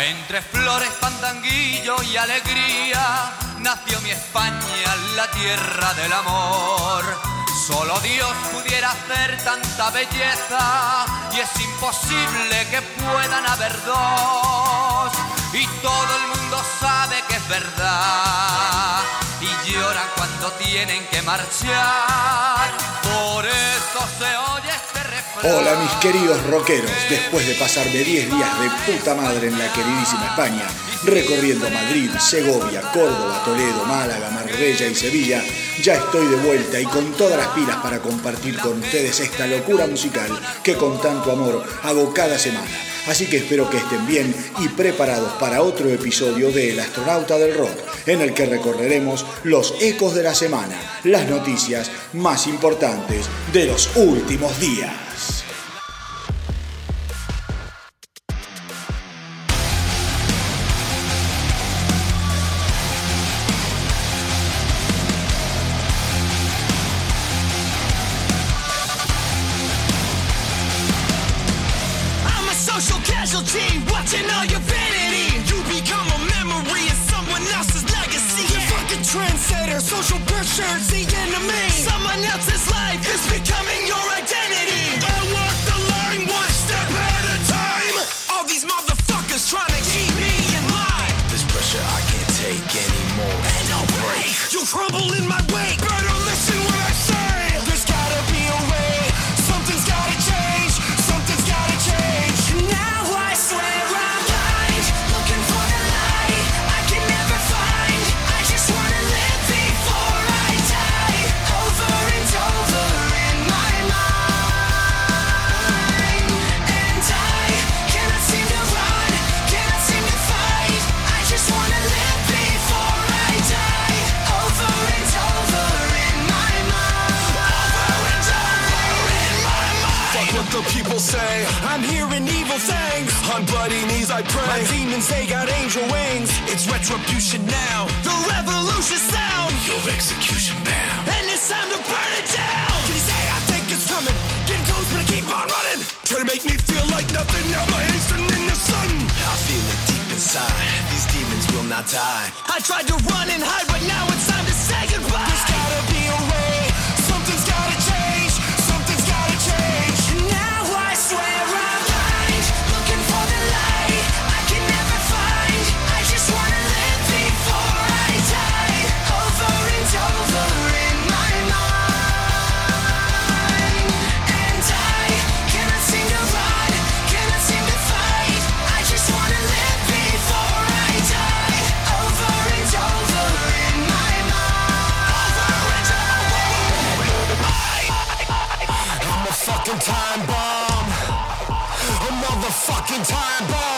Entre flores, pandanguillo y alegría nació mi España, la tierra del amor. Solo Dios pudiera hacer tanta belleza y es imposible que puedan haber dos. Y todo el mundo sabe que es verdad y lloran cuando tienen que marchar. Por eso se oye. Hola mis queridos rockeros, después de pasarme 10 días de puta madre en la queridísima España, recorriendo Madrid, Segovia, Córdoba, Toledo, Málaga, Marbella y Sevilla, ya estoy de vuelta y con todas las pilas para compartir con ustedes esta locura musical que con tanto amor hago cada semana. Así que espero que estén bien y preparados para otro episodio de El Astronauta del Rock, en el que recorreremos los ecos de la semana, las noticias más importantes de los últimos días. Inside. These demons will not die. I tried to run and hide, but now it's time to say goodbye. There's gotta be a way. Motherfucking time bomb.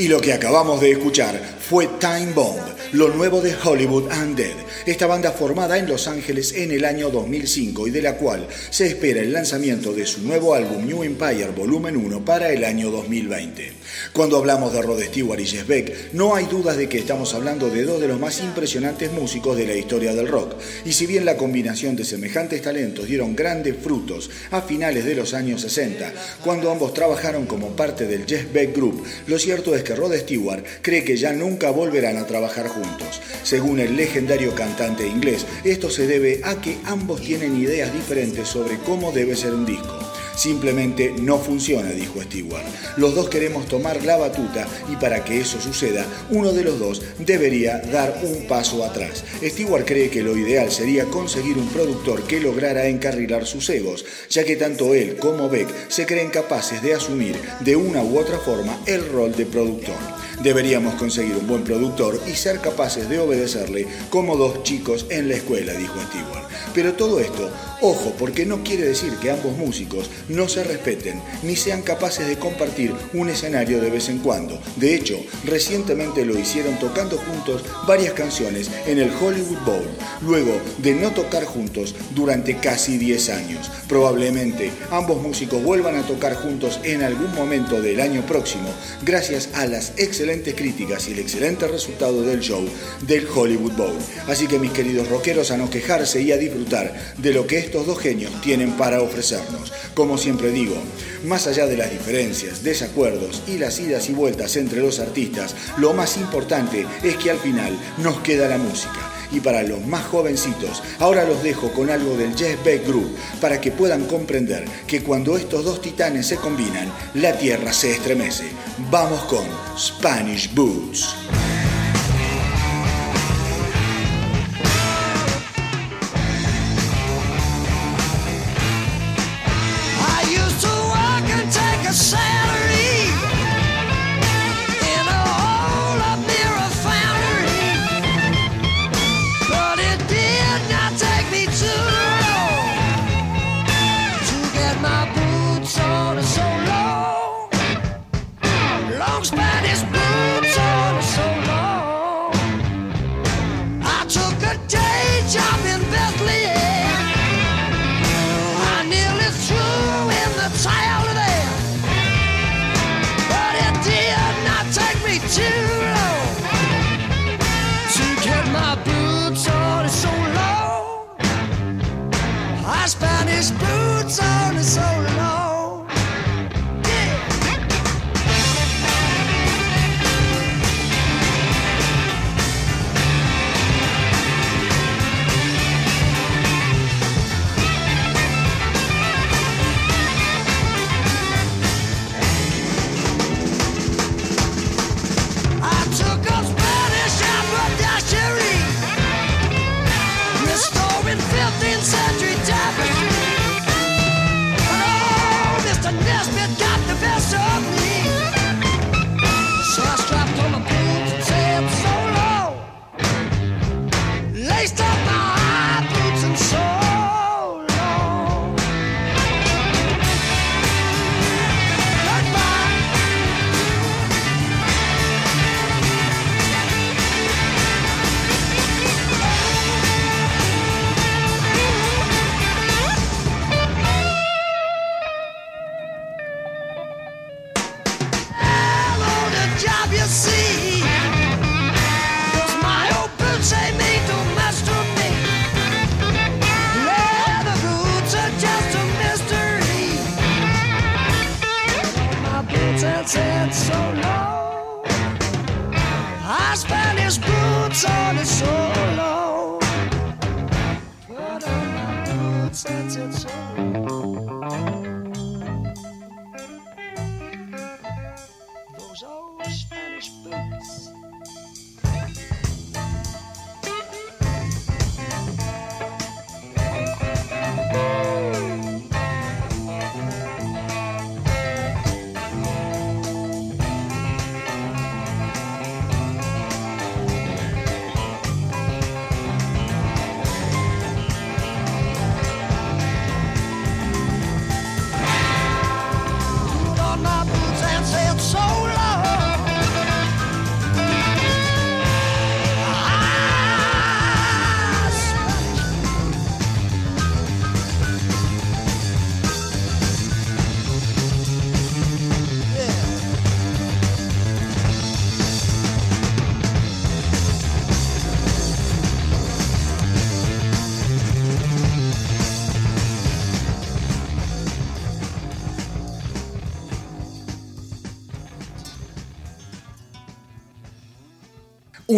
Y lo que acabamos de escuchar fue Time Bomb, lo nuevo de Hollywood Undead, esta banda formada en Los Ángeles en el año 2005 y de la cual se espera el lanzamiento de su nuevo álbum New Empire Volumen 1 para el año 2020. Cuando hablamos de Rod Stewart y Jeff Beck, no hay dudas de que estamos hablando de dos de los más impresionantes músicos de la historia del rock, y si bien la combinación de semejantes talentos dieron grandes frutos a finales de los años 60, cuando ambos trabajaron como parte del Jeff Beck Group, lo cierto es que Rod Stewart cree que ya nunca nunca volverán a trabajar juntos. Según el legendario cantante inglés, esto se debe a que ambos tienen ideas diferentes sobre cómo debe ser un disco. Simplemente no funciona, dijo Stewart. Los dos queremos tomar la batuta y para que eso suceda, uno de los dos debería dar un paso atrás. Stewart cree que lo ideal sería conseguir un productor que lograra encarrilar sus egos, ya que tanto él como Beck se creen capaces de asumir de una u otra forma el rol de productor. Deberíamos conseguir un buen productor y ser capaces de obedecerle como dos chicos en la escuela, dijo Stewart. Pero todo esto, ojo, porque no quiere decir que ambos músicos no se respeten ni sean capaces de compartir un escenario de vez en cuando. De hecho, recientemente lo hicieron tocando juntos varias canciones en el Hollywood Bowl, luego de no tocar juntos durante casi 10 años. Probablemente ambos músicos vuelvan a tocar juntos en algún momento del año próximo, gracias a las excelentes críticas y el excelente resultado del show del Hollywood Bowl. Así que mis queridos rockeros, a no quejarse y a disfrutar de lo que estos dos genios tienen para ofrecernos. Como siempre digo, más allá de las diferencias, desacuerdos y las idas y vueltas entre los artistas, lo más importante es que al final nos queda la música. Y para los más jovencitos, ahora los dejo con algo del Jeff Beck Group para que puedan comprender que cuando estos dos titanes se combinan, la tierra se estremece. Vamos con Spanish Boots.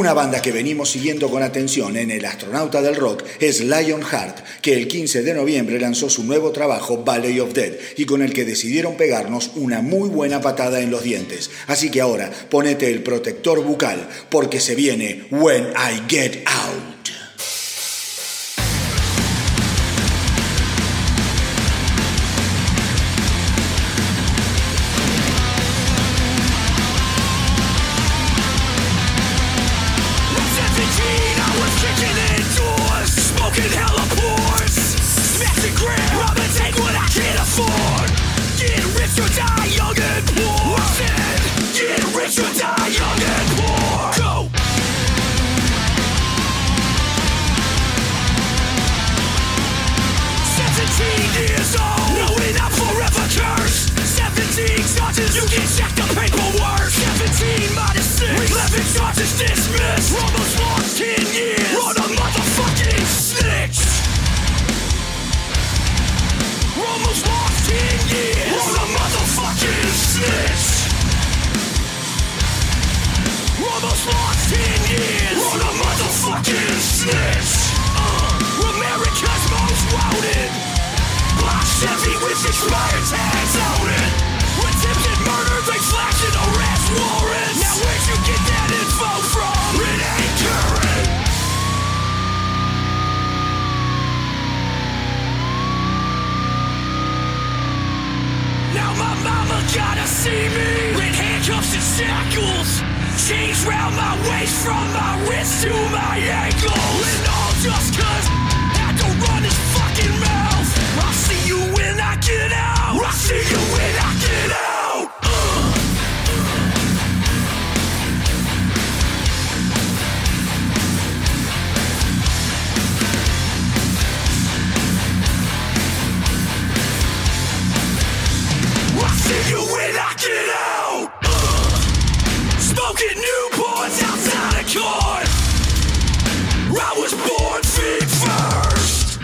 Una banda que venimos siguiendo con atención en El Astronauta del Rock es Lionheart, que el 15 de noviembre lanzó su nuevo trabajo Valley of Dead y con el que decidieron pegarnos una muy buena patada en los dientes. Así que ahora ponete el protector bucal porque se viene When I Get Out. Charges, you can check the paperwork. Seventeen minus six, eleven charges dismissed. Almost lost ten years on a motherfucking snitch. Almost lost ten years on a motherfucking snitch. Almost lost ten years on a motherfucking snitch. Uh, America's most wanted. Black Chevy with expired tags on it. Murder, they flashing arrest warrants. Now where'd you get that info from? It ain't current. Now my mama gotta see me in handcuffs and shackles. Chains round my waist from my wrist to my ankles. And all just cause I to run his fucking mouth. I'll see you when I get out. I'll see you when I get out. Get out. Smoking Newports outside of court. I was born feet first.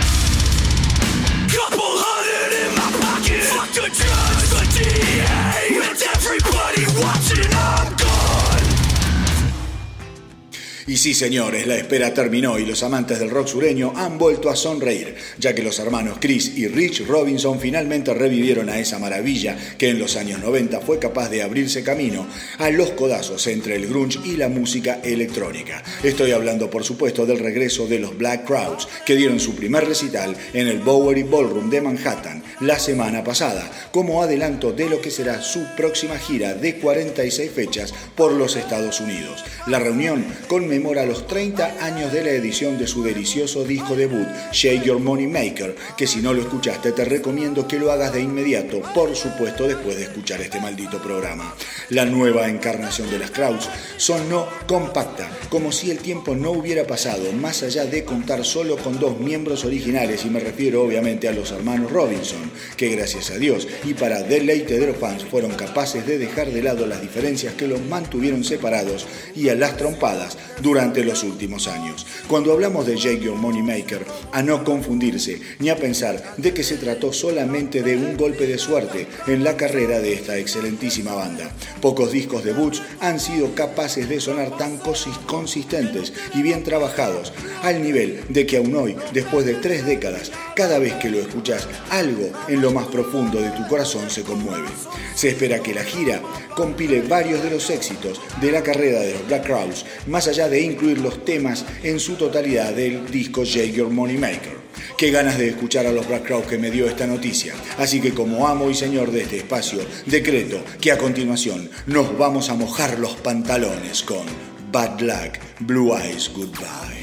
Couple hundred in my pocket. Fuck the judge, the DA. With everybody watching, gone. Y sí, señores, la espera terminó y los amantes del rock sureño han vuelto a sonreír, ya que los hermanos Chris y Rich Robinson finalmente revivieron a esa maravilla que en los años 90 fue capaz de abrirse camino a los codazos entre el grunge y la música electrónica. Estoy hablando, por supuesto, del regreso de los Black Crowds, que dieron su primer recital en el Bowery Ballroom de Manhattan la semana pasada, como adelanto de lo que será su próxima gira de 46 fechas por los Estados Unidos. La reunión conmemora los 30 años de la edición de su delicioso disco debut, Shake Your Money Maker, que si no lo escuchaste te recomiendo que lo hagas de inmediato, por supuesto después de escuchar este maldito programa. La nueva encarnación de las Krauts sonó compacta, como si el tiempo no hubiera pasado, más allá de contar solo con dos miembros originales, y me refiero obviamente a los hermanos Robinson, que gracias a Dios y para deleite de los fans fueron capaces de dejar de lado las diferencias que los mantuvieron separados y a las trompadas durante los últimos años. Cuando hablamos de Jake Your Money Maker, a no confundirse ni a pensar de que se trató solamente de un golpe de suerte en la carrera de esta excelentísima banda. Pocos discos debuts han sido capaces de sonar tan consis- consistentes y bien trabajados, al nivel de que aún hoy, después de tres décadas, cada vez que lo escuchas, algo en lo más profundo de tu corazón se conmueve. Se espera que la gira compile varios de los éxitos de la carrera de los Black Crowes, más allá de incluir los temas en su totalidad del disco Jake Your Money Maker. Qué ganas de escuchar a los Black Crowes que me dio esta noticia. Así que como amo y señor de este espacio, decreto que a continuación nos vamos a mojar los pantalones con Bad Luck, Blue Eyes Goodbye.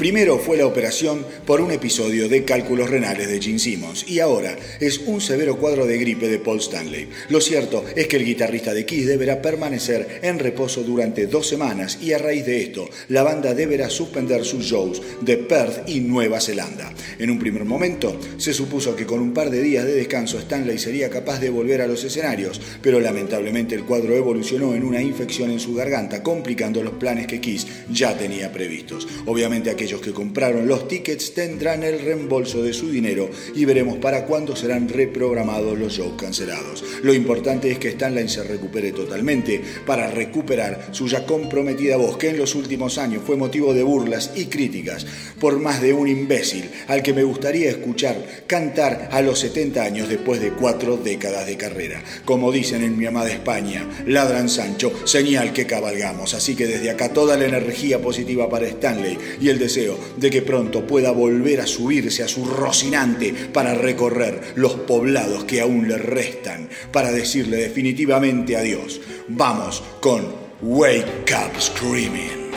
Primero fue la operación por un episodio de cálculos renales de Gene Simmons y ahora es un severo cuadro de gripe de Paul Stanley. Lo cierto es que el guitarrista de Kiss deberá permanecer en reposo durante dos semanas y a raíz de esto la banda deberá suspender sus shows de Perth y Nueva Zelanda. En un primer momento se supuso que con un par de días de descanso Stanley sería capaz de volver a los escenarios, pero lamentablemente el cuadro evolucionó en una infección en su garganta, complicando los planes que Kiss ya tenía previstos. Obviamente que compraron los tickets tendrán el reembolso de su dinero y veremos para cuándo serán reprogramados los shows cancelados. Lo importante es que Stanley se recupere totalmente para recuperar su ya comprometida voz que en los últimos años fue motivo de burlas y críticas por más de un imbécil al que me gustaría escuchar cantar a los 70 años después de cuatro décadas de carrera. Como dicen en mi amada España, ladran Sancho, señal que cabalgamos. Así que desde acá toda la energía positiva para Stanley y el deseo de que pronto pueda volver a subirse a su Rocinante para recorrer los poblados que aún le restan, para decirle definitivamente adiós. Vamos con Wake Up Screaming.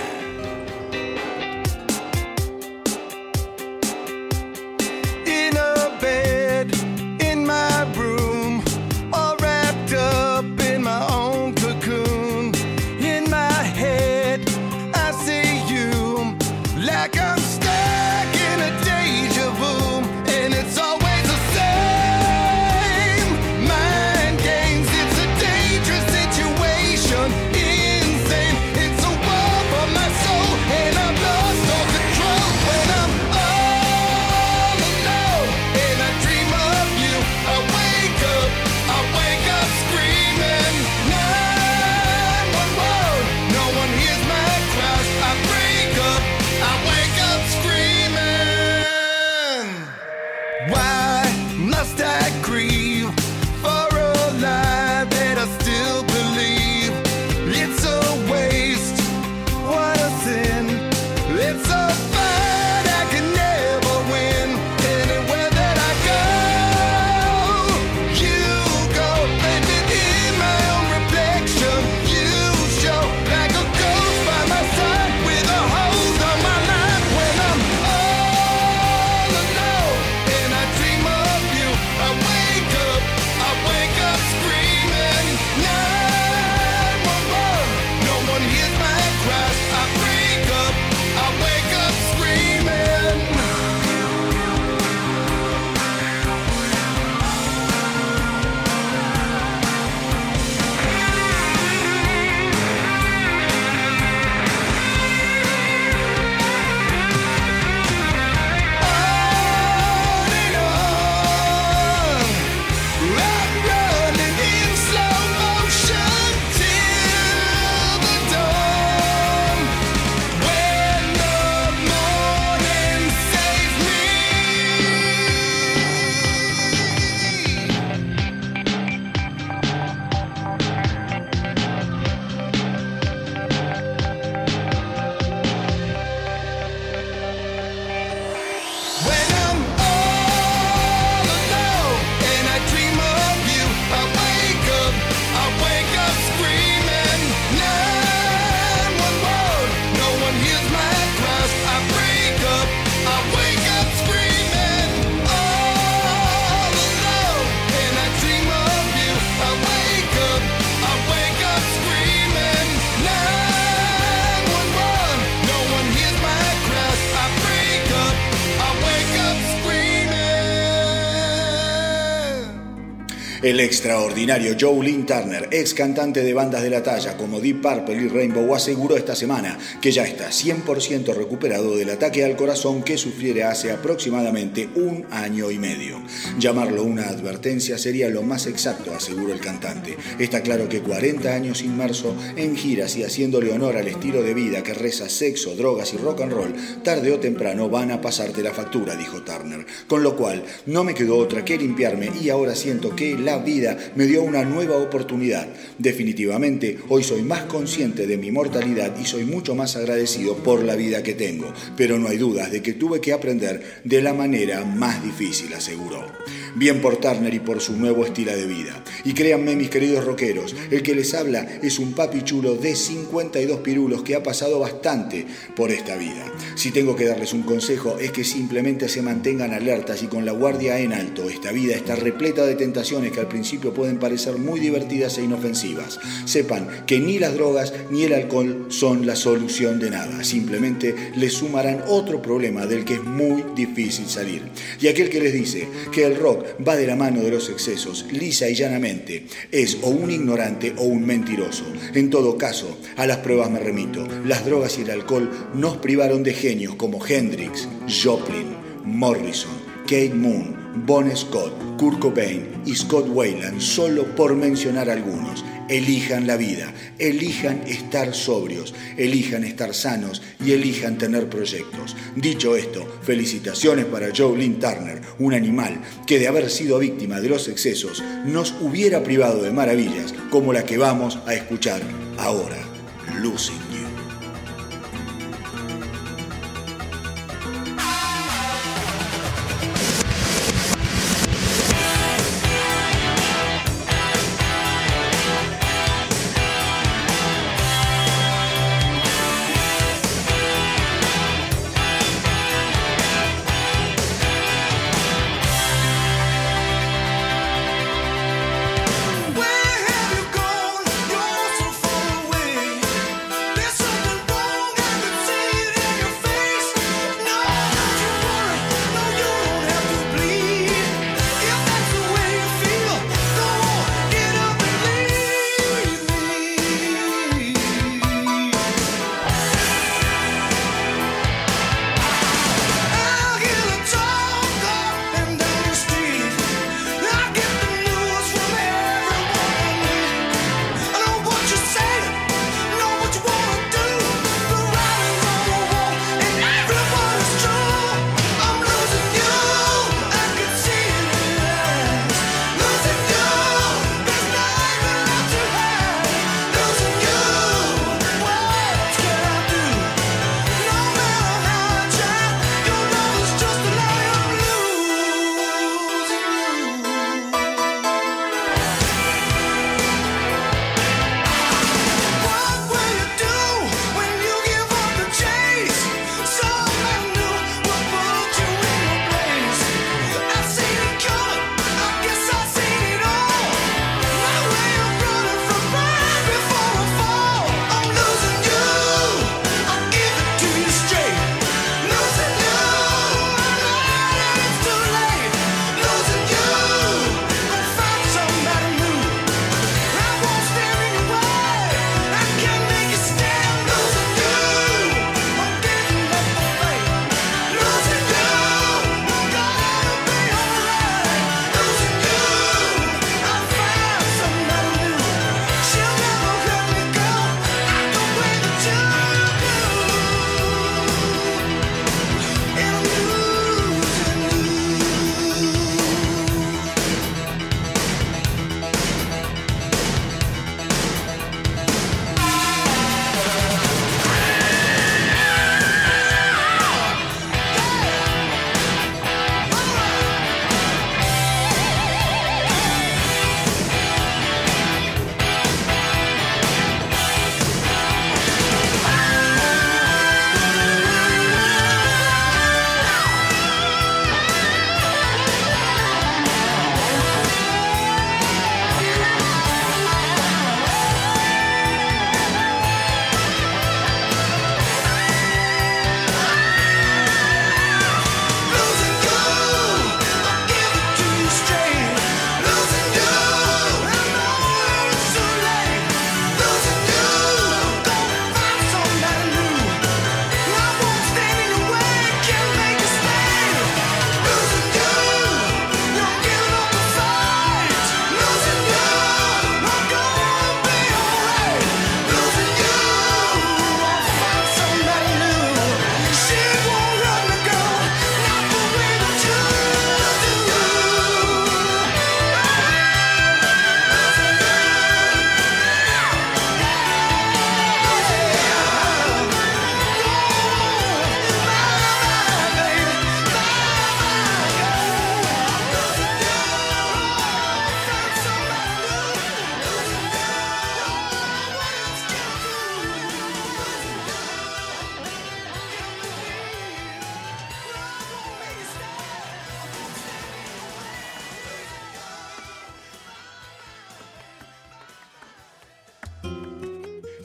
El extraordinario Joe Lynn Turner, ex cantante de bandas de la talla como Deep Purple y Rainbow, aseguró esta semana que ya está 100% recuperado del ataque al corazón que sufriera hace aproximadamente un año y medio. Llamarlo una advertencia sería lo más exacto, aseguró el cantante. Está claro que 40 años inmerso en giras y haciéndole honor al estilo de vida que reza sexo, drogas y rock and roll, tarde o temprano van a pasarte la factura, dijo Turner. Con lo cual, no me quedó otra que limpiarme y ahora siento que la vida me dio una nueva oportunidad. Definitivamente, hoy soy más consciente de mi mortalidad y soy mucho más agradecido por la vida que tengo, pero no hay dudas de que tuve que aprender de la manera más difícil, aseguró. Bien por Turner y por su nuevo estilo de vida. Y créanme, mis queridos rockeros, el que les habla es un papi chulo de 52 pirulos que ha pasado bastante por esta vida. Si tengo que darles un consejo es que simplemente se mantengan alertas y con la guardia en alto. Esta vida está repleta de tentaciones que al principio pueden parecer muy divertidas e inofensivas. Sepan que ni las drogas ni el alcohol son la solución de nada. Simplemente les sumarán otro problema del que es muy difícil salir. Y aquel que les dice que el rock va de la mano de los excesos, lisa y llanamente, es o un ignorante o un mentiroso. En todo caso, a las pruebas me remito. Las drogas y el alcohol nos privaron de genios como Hendrix, Joplin, Morrison, Kate Moon, Bon Scott, Kurt Cobain y Scott Weiland, solo por mencionar algunos. Elijan la vida, elijan estar sobrios, elijan estar sanos y elijan tener proyectos. Dicho esto, felicitaciones para Joe Turner, un animal que de haber sido víctima de los excesos nos hubiera privado de maravillas como la que vamos a escuchar ahora, Losing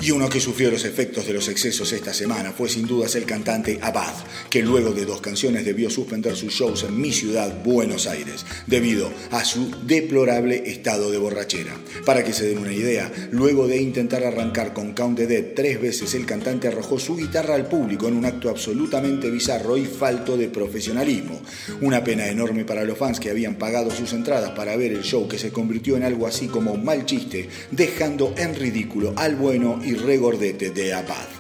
Y uno que sufrió los efectos de los excesos esta semana fue sin dudas el cantante Abad, que luego de dos canciones debió suspender sus shows en mi ciudad, Buenos Aires, debido a su deplorable estado de borrachera. Para que se den una idea, luego de intentar arrancar con Count the Dead tres veces, el cantante arrojó su guitarra al público en un acto absolutamente bizarro y falto de profesionalismo. Una pena enorme para los fans que habían pagado sus entradas para ver el show que se convirtió en algo así como un mal chiste, dejando en ridículo al bueno y regordete de Abad.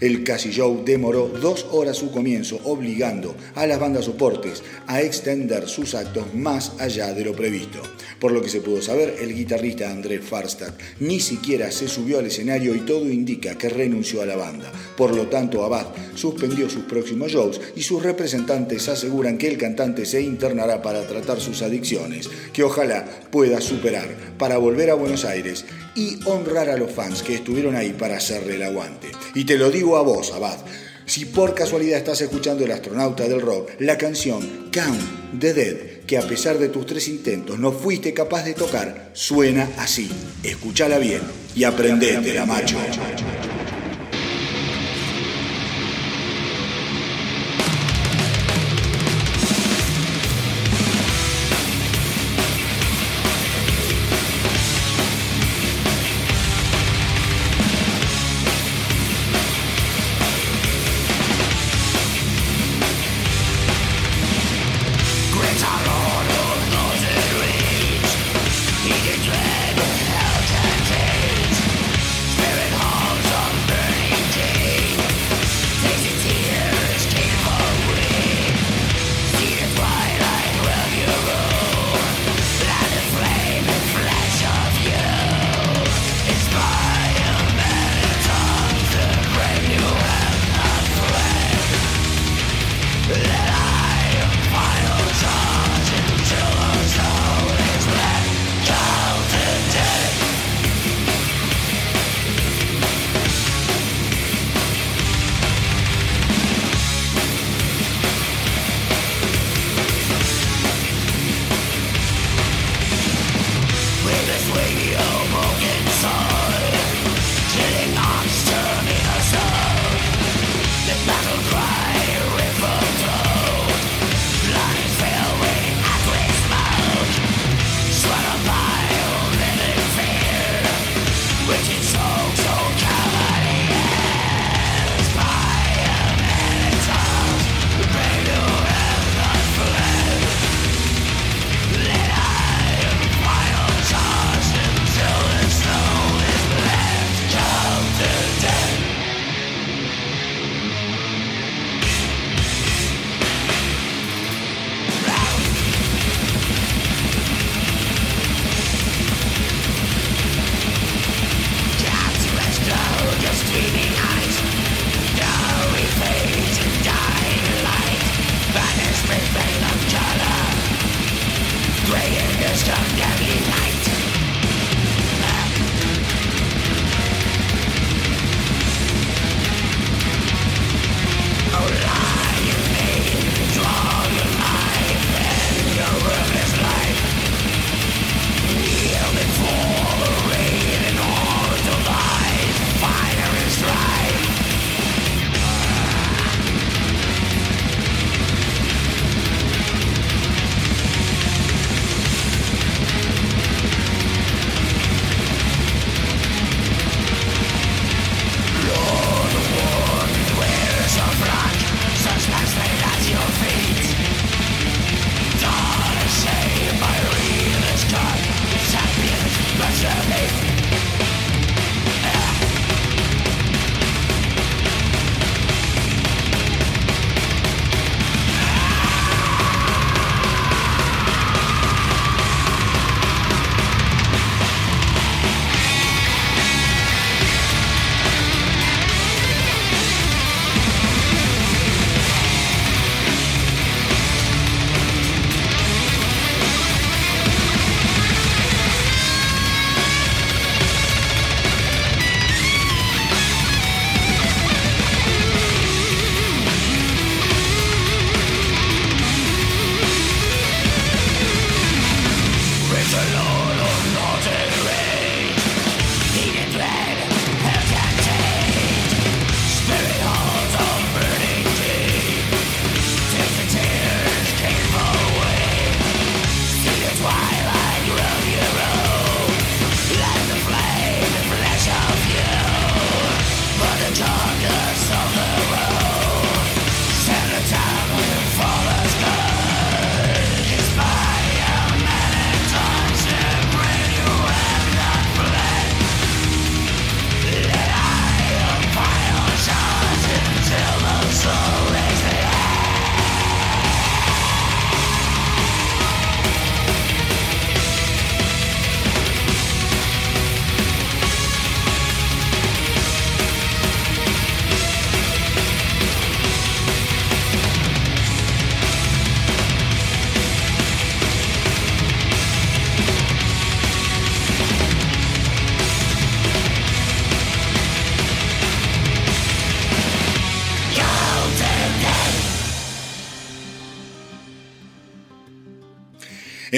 El Casi Show demoró dos horas su comienzo, obligando a las bandas soportes a extender sus actos más allá de lo previsto. Por lo que se pudo saber, el guitarrista André Farstad ni siquiera se subió al escenario y todo indica que renunció a la banda. Por lo tanto, Abad suspendió sus próximos shows y sus representantes aseguran que el cantante se internará para tratar sus adicciones, que ojalá pueda superar para volver a Buenos Aires y honrar a los fans que estuvieron ahí para hacerle el aguante. Y te lo digo a vos, Abad. Si por casualidad estás escuchando El astronauta del rock, la canción Count the Dead, que a pesar de tus tres intentos no fuiste capaz de tocar, suena así. Escúchala bien y aprendete, macho.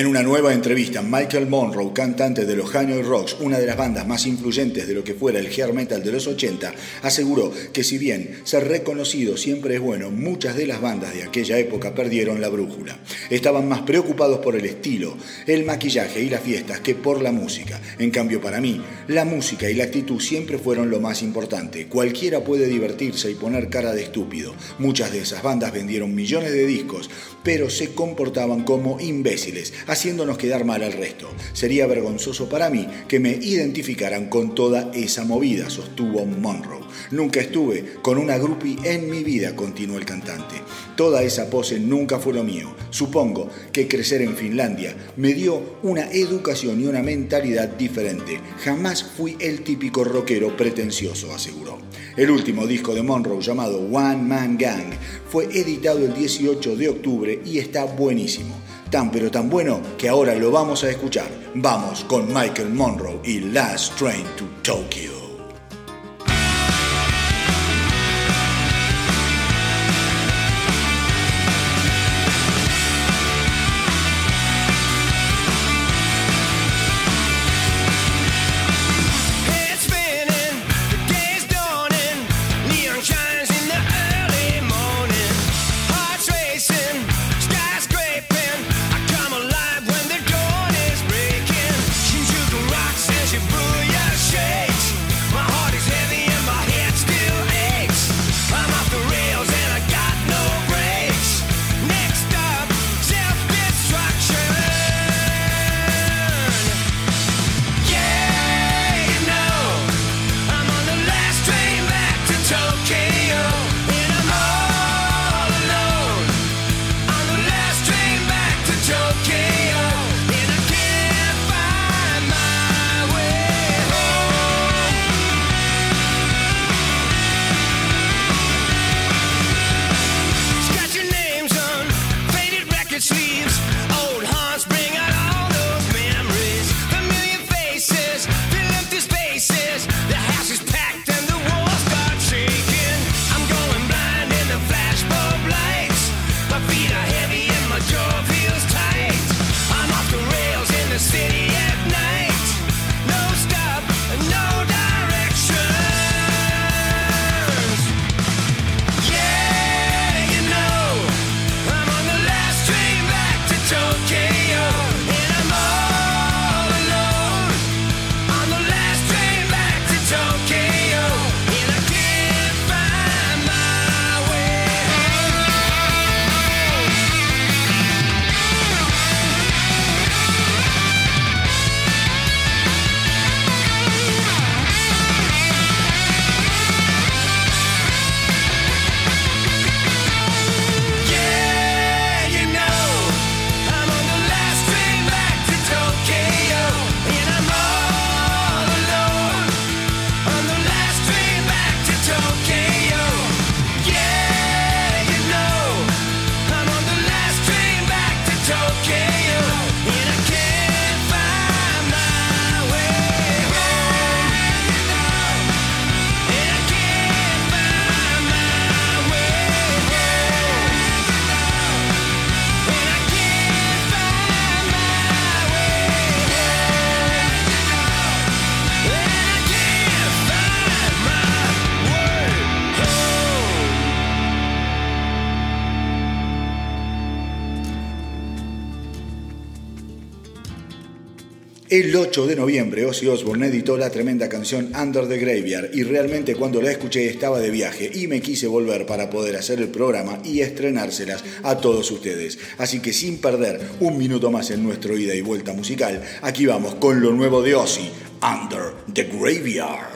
En una nueva entrevista, Michael Monroe, cantante de los Hanoi Rocks, una de las bandas más influyentes de lo que fuera el hair metal de los 80, aseguró que si bien ser reconocido siempre es bueno, muchas de las bandas de aquella época perdieron la brújula. Estaban más preocupados por el estilo, el maquillaje y las fiestas que por la música. En cambio, para mí, la música y la actitud siempre fueron lo más importante. Cualquiera puede divertirse y poner cara de estúpido. Muchas de esas bandas vendieron millones de discos, pero se comportaban como imbéciles haciéndonos quedar mal al resto. Sería vergonzoso para mí que me identificaran con toda esa movida, sostuvo Monroe. Nunca estuve con una groupie en mi vida, continuó el cantante. Toda esa pose nunca fue lo mío. Supongo que crecer en Finlandia me dio una educación y una mentalidad diferente. Jamás fui el típico rockero pretencioso, aseguró. El último disco de Monroe llamado One Man Gang fue editado el 18 de octubre y está buenísimo tan pero tan bueno que ahora lo vamos a escuchar. Vamos con Michael Monroe y Last Train to Tokyo. El 8 de noviembre, Ozzy Osbourne editó la tremenda canción Under the Graveyard y realmente cuando la escuché estaba de viaje y me quise volver para poder hacer el programa y estrenárselas a todos ustedes. Así que sin perder un minuto más en nuestro ida y vuelta musical, aquí vamos con lo nuevo de Ozzy, Under the Graveyard.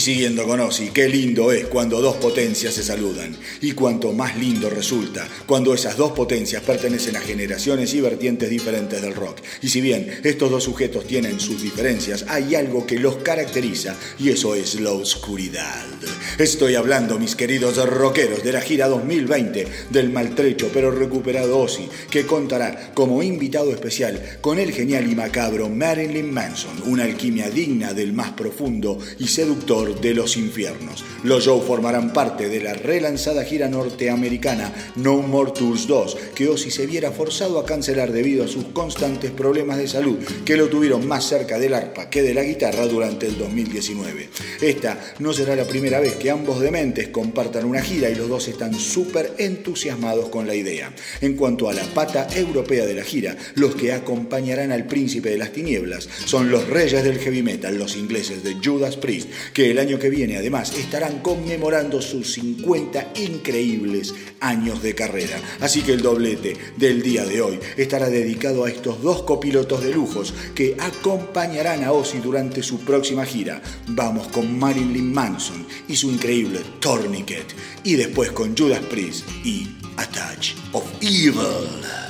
Y siguiendo con Ozzy, qué lindo es cuando dos potencias se saludan. Y cuanto más lindo resulta cuando esas dos potencias pertenecen a generaciones y vertientes diferentes del rock. Y si bien estos dos sujetos tienen sus diferencias, hay algo que los caracteriza y eso es la oscuridad. Estoy hablando, mis queridos rockeros, de la gira 2020 del maltrecho pero recuperado Ozzy, que contará como invitado especial con el genial y macabro Marilyn Manson, una alquimia digna del más profundo y seductor de los infiernos. Los shows formarán parte de la relanzada gira norteamericana No More Tours 2, que Ozzy se viera forzado a cancelar debido a sus constantes problemas de salud que lo tuvieron más cerca del arpa que de la guitarra durante el 2019. Esta no será la primera vez que ambos dementes compartan una gira y los dos están súper entusiasmados con la idea. En cuanto a la pata europea de la gira, los que acompañarán al príncipe de las tinieblas son los reyes del heavy metal, los ingleses de Judas Priest, que el año que viene además estarán conmemorando sus 50 increíbles años de carrera. Así que el doblete del día de hoy estará dedicado a estos dos copilotos de lujos que acompañarán a Ozzy durante su próxima gira. Vamos con Marilyn Manson y su increíble Tourniquet y después con Judas Priest y A Touch of Evil.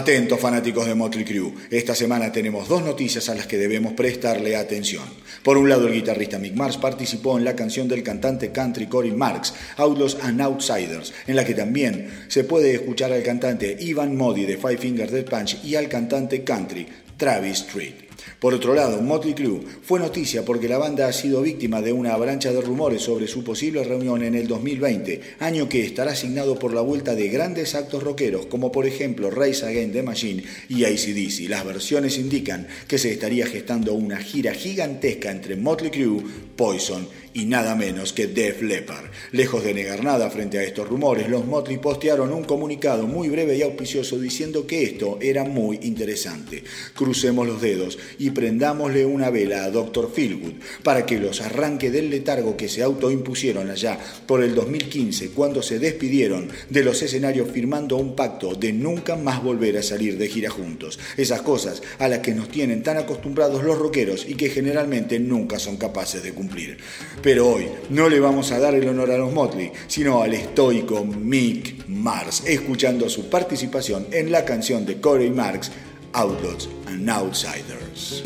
Atentos fanáticos de Motley Crue, esta semana tenemos dos noticias a las que debemos prestarle atención. Por un lado, el guitarrista Mick Mars participó en la canción del cantante country Cory Marks, Outlaws and Outsiders, en la que también se puede escuchar al cantante Ivan Modi de Five Finger Death Punch y al cantante country Travis Street. Por otro lado, Motley Crue fue noticia porque la banda ha sido víctima de una avalancha de rumores sobre su posible reunión en el 2020, año que estará asignado por la vuelta de grandes actos rockeros como por ejemplo Rise Against the Machine y ACDC. Las versiones indican que se estaría gestando una gira gigantesca entre Motley Crue, Poison y nada menos que Def Leppard. Lejos de negar nada frente a estos rumores, los Motley postearon un comunicado muy breve y auspicioso diciendo que esto era muy interesante. Crucemos los dedos y prendámosle una vela a Dr. Philwood para que los arranque del letargo que se autoimpusieron allá por el 2015 cuando se despidieron de los escenarios firmando un pacto de nunca más volver a salir de gira juntos. Esas cosas a las que nos tienen tan acostumbrados los rockeros y que generalmente nunca son capaces de cumplir. Pero hoy no le vamos a dar el honor a los Motley, sino al estoico Mick Mars, escuchando su participación en la canción de Corey Marks, Outlaws and Outsiders.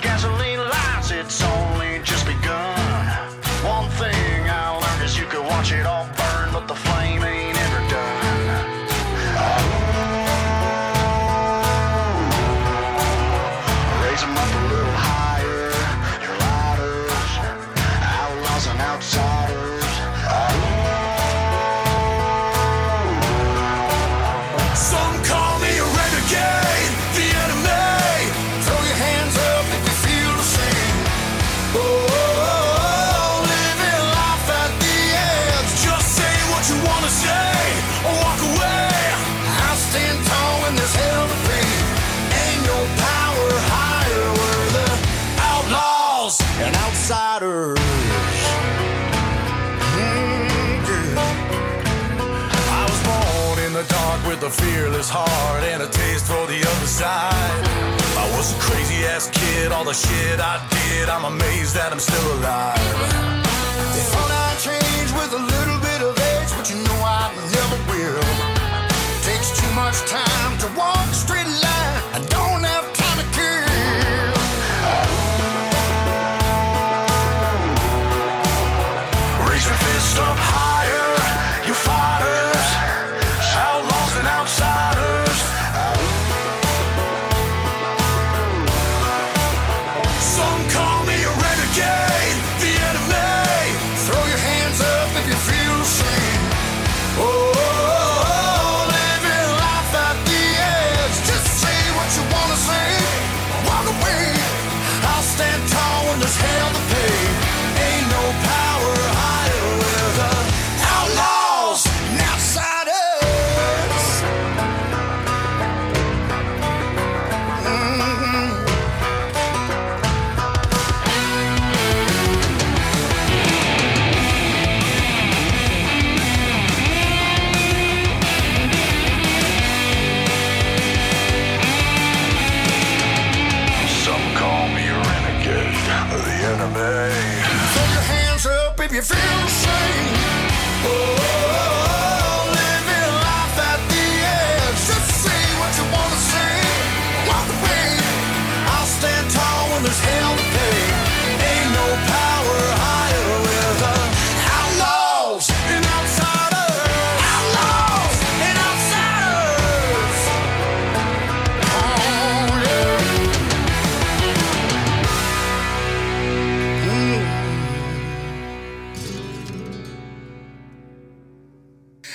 Gasoline fearless heart and a taste for the other side. I was a crazy ass kid, all the shit I did, I'm amazed that I'm still alive. They thought I'd change with a little bit of age, but you know I never will. Takes too much time to walk straight you feel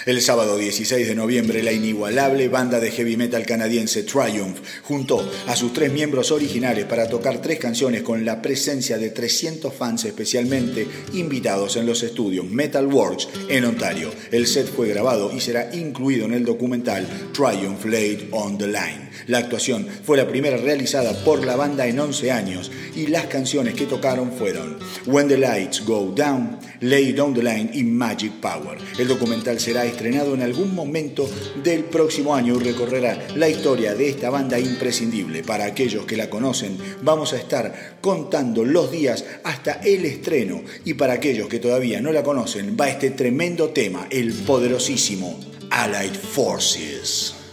El sábado 16 de noviembre, la inigualable banda de heavy metal canadiense Triumph juntó a sus tres miembros originales para tocar tres canciones con la presencia de 300 fans especialmente invitados en los estudios Metal Works en Ontario. El set fue grabado y será incluido en el documental Triumph Laid on the Line. La actuación fue la primera realizada por la banda en 11 años y las canciones que tocaron fueron When the Lights Go Down, Lay Down the Line y Magic Power. El documental será estrenado en algún momento del próximo año y recorrerá la historia de esta banda imprescindible. Para aquellos que la conocen, vamos a estar contando los días hasta el estreno y para aquellos que todavía no la conocen, va este tremendo tema, el poderosísimo Allied Forces.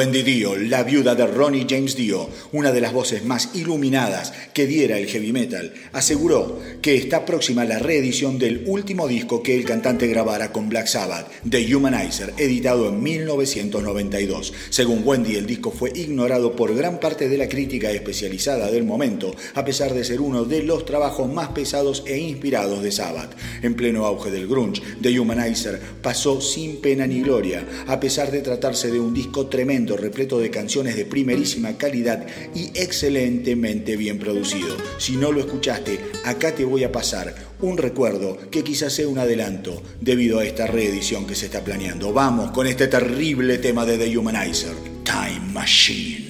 Wendy Dio, la viuda de Ronnie James Dio, una de las voces más iluminadas que diera el heavy metal, aseguró que está próxima la reedición del último disco que el cantante grabara con Black Sabbath, The Humanizer, editado en 1992. Según Wendy, el disco fue ignorado por gran parte de la crítica especializada del momento, a pesar de ser uno de los trabajos más pesados e inspirados de Sabbath. En pleno auge del grunge, The Humanizer pasó sin pena ni gloria, a pesar de tratarse de un disco tremendo repleto de canciones de primerísima calidad y excelentemente bien producido. Si no lo escuchaste, acá te voy a pasar un recuerdo que quizás sea un adelanto debido a esta reedición que se está planeando. Vamos con este terrible tema de The Humanizer, Time Machine.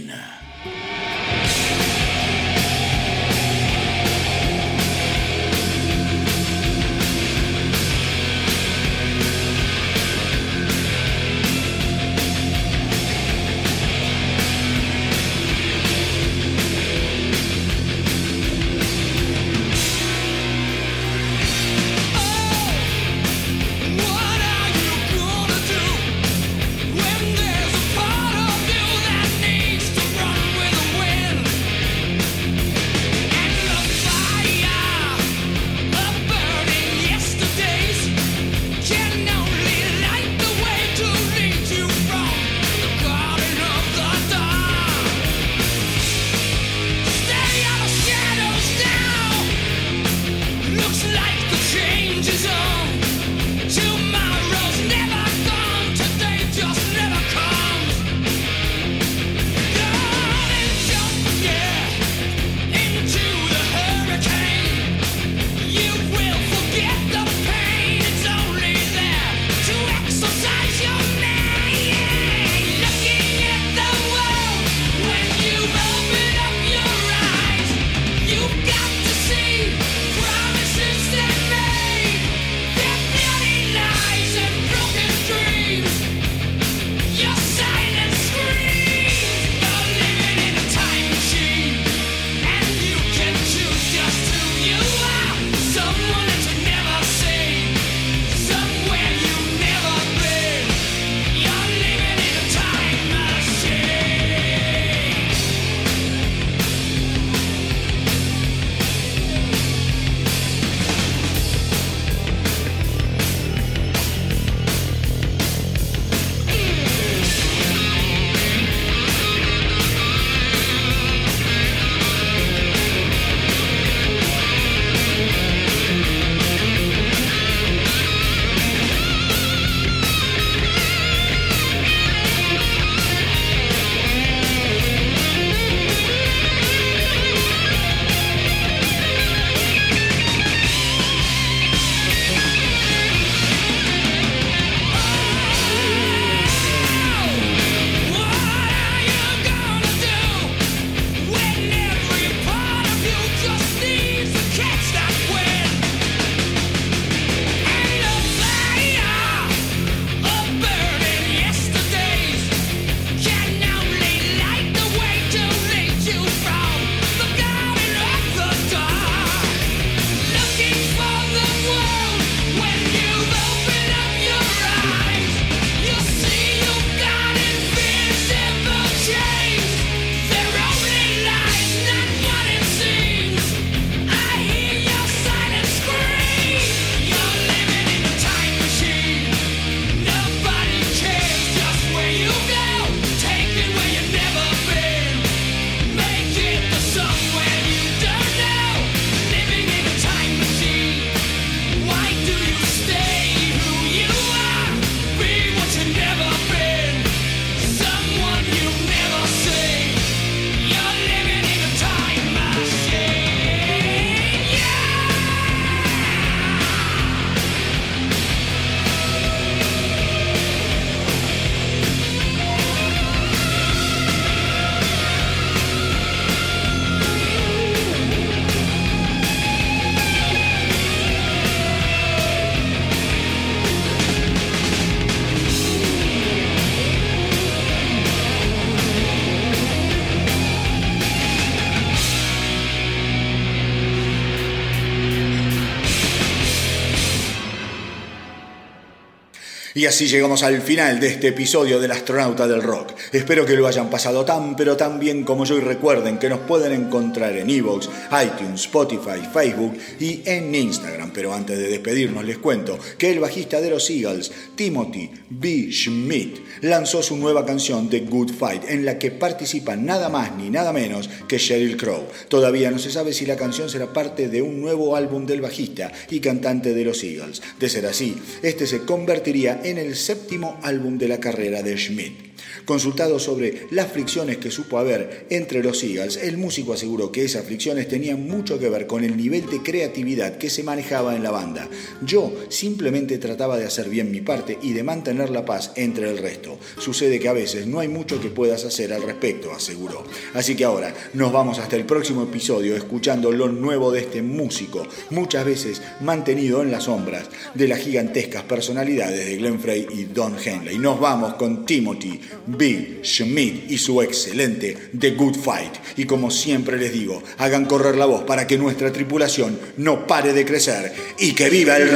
Así llegamos al final de este episodio del Astronauta del Rock. Espero que lo hayan pasado tan pero tan bien como yo y recuerden que nos pueden encontrar en Evox, iTunes, Spotify, Facebook y en Instagram. Pero antes de despedirnos les cuento que el bajista de los Eagles, Timothy B. Schmidt, lanzó su nueva canción The Good Fight en la que participa nada más ni nada menos que Sheryl Crow. Todavía no se sabe si la canción será parte de un nuevo álbum del bajista y cantante de los Eagles. De ser así, este se convertiría en el séptimo álbum de la carrera de Schmidt. Consultado sobre las fricciones que supo haber entre los Eagles, el músico aseguró que esas fricciones tenían mucho que ver con el nivel de creatividad que se manejaba en la banda. Yo simplemente trataba de hacer bien mi parte y de mantener la paz entre el resto. Sucede que a veces no hay mucho que puedas hacer al respecto, aseguró. Así que ahora nos vamos hasta el próximo episodio escuchando lo nuevo de este músico, muchas veces mantenido en las sombras de las gigantescas personalidades de Glenn Frey y Don Henley. Nos vamos con Timothy B. Schmidt y su excelente The Good Fight. Y como siempre les digo, hagan correr la voz para que nuestra tripulación no pare de crecer y que viva el